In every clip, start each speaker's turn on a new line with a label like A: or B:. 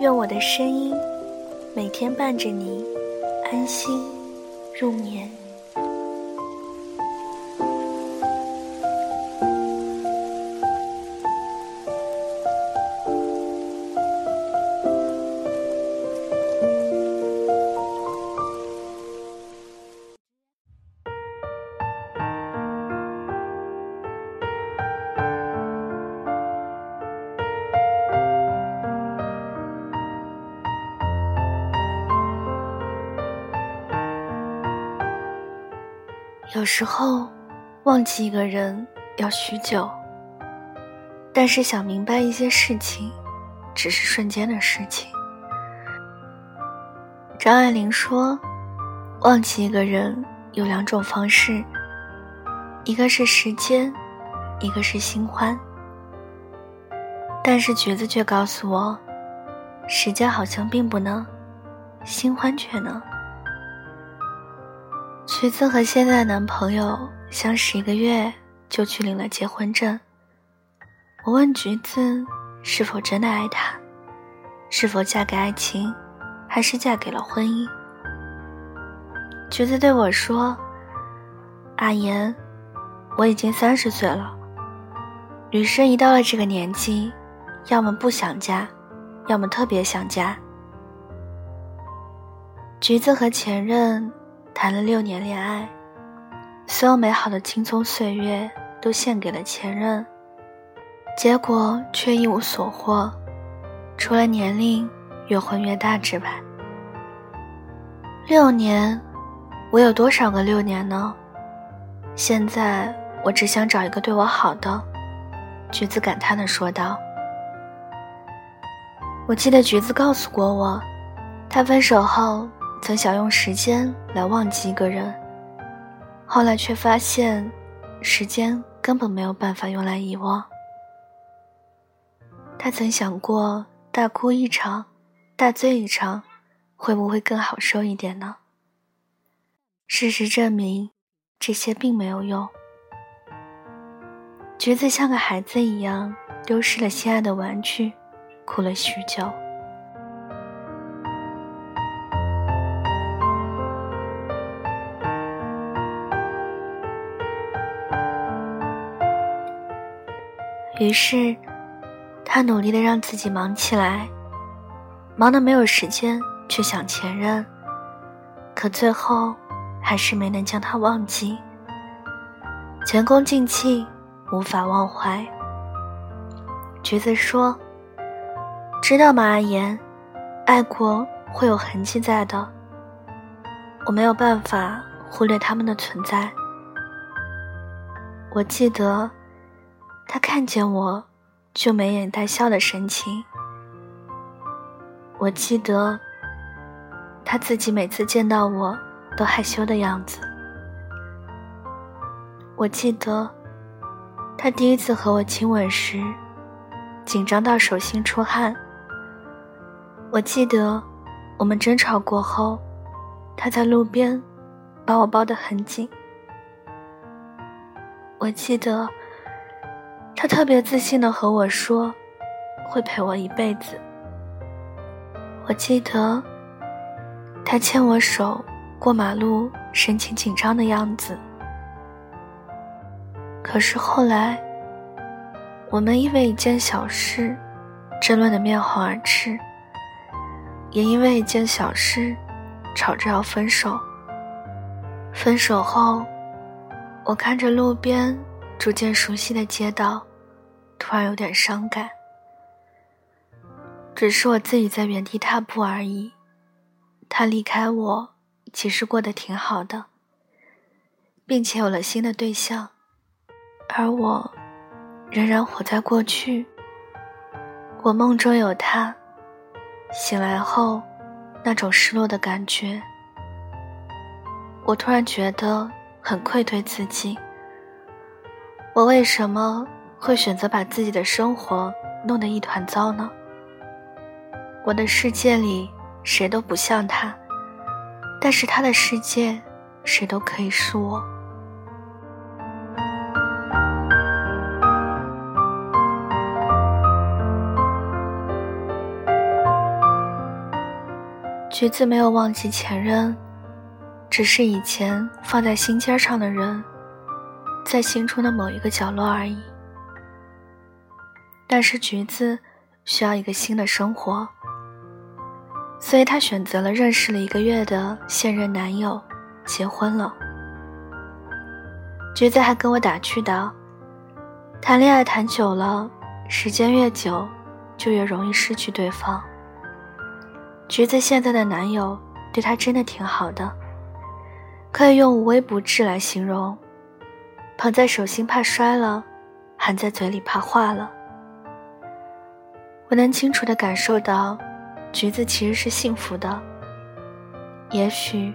A: 愿我的声音每天伴着你安心入眠。有时候，忘记一个人要许久，但是想明白一些事情，只是瞬间的事情。张爱玲说：“忘记一个人有两种方式，一个是时间，一个是新欢。”但是橘子却告诉我，时间好像并不能，新欢却能。橘子和现在的男朋友相识一个月就去领了结婚证。我问橘子是否真的爱他，是否嫁给爱情，还是嫁给了婚姻？橘子对我说：“阿言，我已经三十岁了。女生一到了这个年纪，要么不想嫁，要么特别想嫁。”橘子和前任。谈了六年恋爱，所有美好的青葱岁月都献给了前任，结果却一无所获，除了年龄越混越大之外。六年，我有多少个六年呢？现在我只想找一个对我好的。橘子感叹的说道。我记得橘子告诉过我，他分手后。曾想用时间来忘记一个人，后来却发现，时间根本没有办法用来遗忘。他曾想过大哭一场，大醉一场，会不会更好受一点呢？事实证明，这些并没有用。橘子像个孩子一样，丢失了心爱的玩具，哭了许久。于是，他努力的让自己忙起来，忙的没有时间去想前任，可最后还是没能将他忘记。前功尽弃，无法忘怀。橘子说：“知道吗，阿言，爱过会有痕迹在的，我没有办法忽略他们的存在。我记得。”他看见我，就眉眼带笑的神情。我记得他自己每次见到我都害羞的样子。我记得他第一次和我亲吻时，紧张到手心出汗。我记得我们争吵过后，他在路边把我抱得很紧。我记得。他特别自信的和我说，会陪我一辈子。我记得，他牵我手过马路，神情紧张的样子。可是后来，我们因为一件小事，争论的面红耳赤，也因为一件小事，吵着要分手。分手后，我看着路边逐渐熟悉的街道。突然有点伤感，只是我自己在原地踏步而已。他离开我，其实过得挺好的，并且有了新的对象，而我仍然活在过去。我梦中有他，
B: 醒来后那种失落的感觉，我突然觉得很愧对自己。我为什么会选择把自己的生活弄得一团糟呢？我的世界里谁都不像他，但是他的世界，谁都可以是我。橘子没有忘记前任，只是以前放在心尖上的人，在心中的某一个角落而已。但是橘子需要一个新的生活，所以她选择了认识了一个月的现任男友，结婚了。橘子还跟我打趣道：“谈恋爱谈久了，时间越久，就越容易失去对方。”橘子现在的男友对她真的挺好的，可以用无微不至来形容。捧在手心怕摔了，含在嘴里怕化了。我能清楚的感受到，橘子其实是幸福的。也许，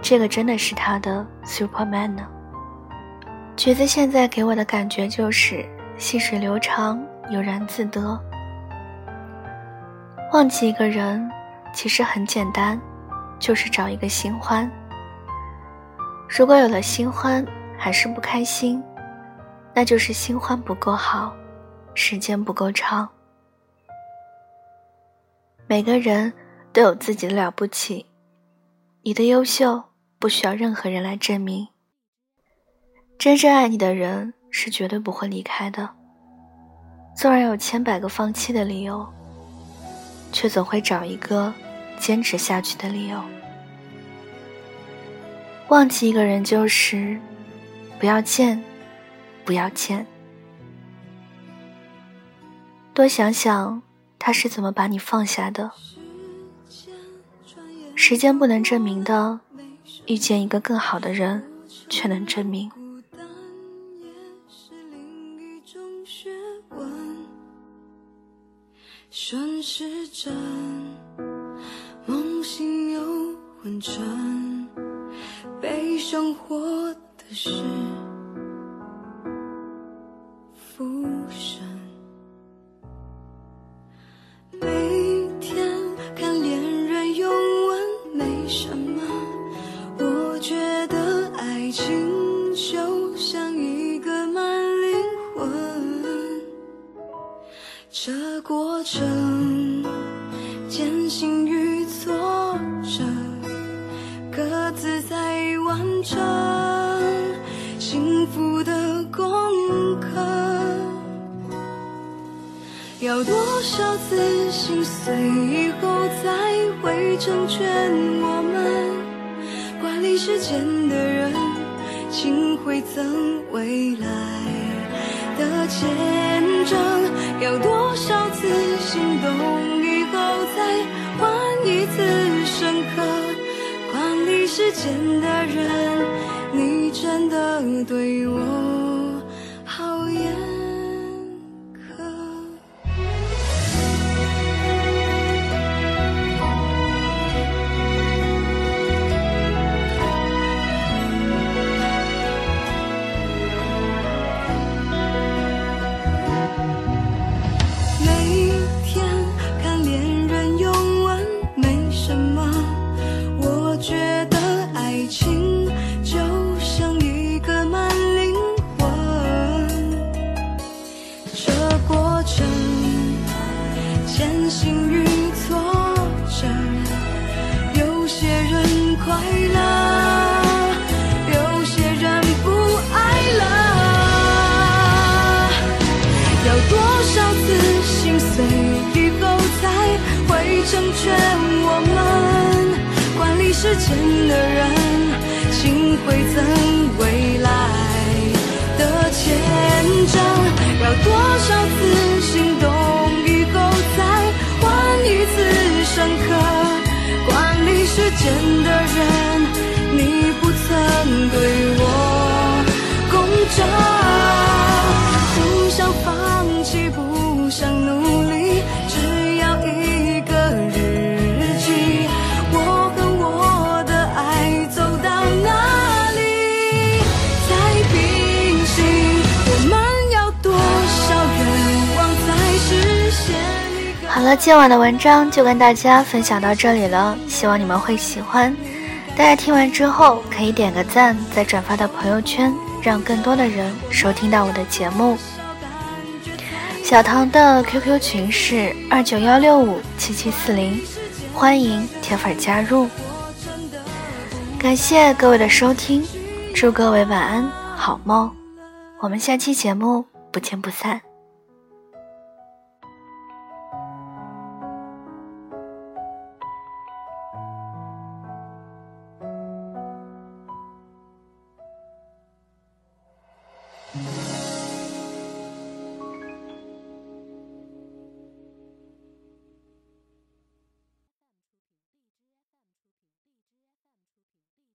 B: 这个真的是他的 Superman 呢。橘子现在给我的感觉就是细水流长，悠然自得。忘记一个人。其实很简单，就是找一个新欢。如果有了新欢还是不开心，那就是新欢不够好，时间不够长。每个人都有自己的了不起，你的优秀不需要任何人来证明。真正爱你的人是绝对不会离开的，纵然有千百个放弃的理由，却总会找一个。坚持下去的理由。忘记一个人就是不要见，不要见。多想想他是怎么把你放下的。时间不能证明的，遇见一个更好的人，却能证明。顺时针。心又昏沉，被生活的事这过程艰辛与挫。折，各自在完成幸福的功课。要多少次心碎以后才会成全我们？管理时间的人，请回赠未来的见证。要多少次心动以后再换一次？深刻，管你时间的人，你真的对我时间的人情会怎未好
A: 了，今晚的文章就跟大家分享到这里了，希望你们会喜欢。大家听完之后可以点个赞，再转发到朋友圈，让更多的人收听到我的节目。小唐的 QQ 群是二九幺六五七七四零，欢迎铁粉加入。感谢各位的收听，祝各位晚安好梦，我们下期节目不见不散。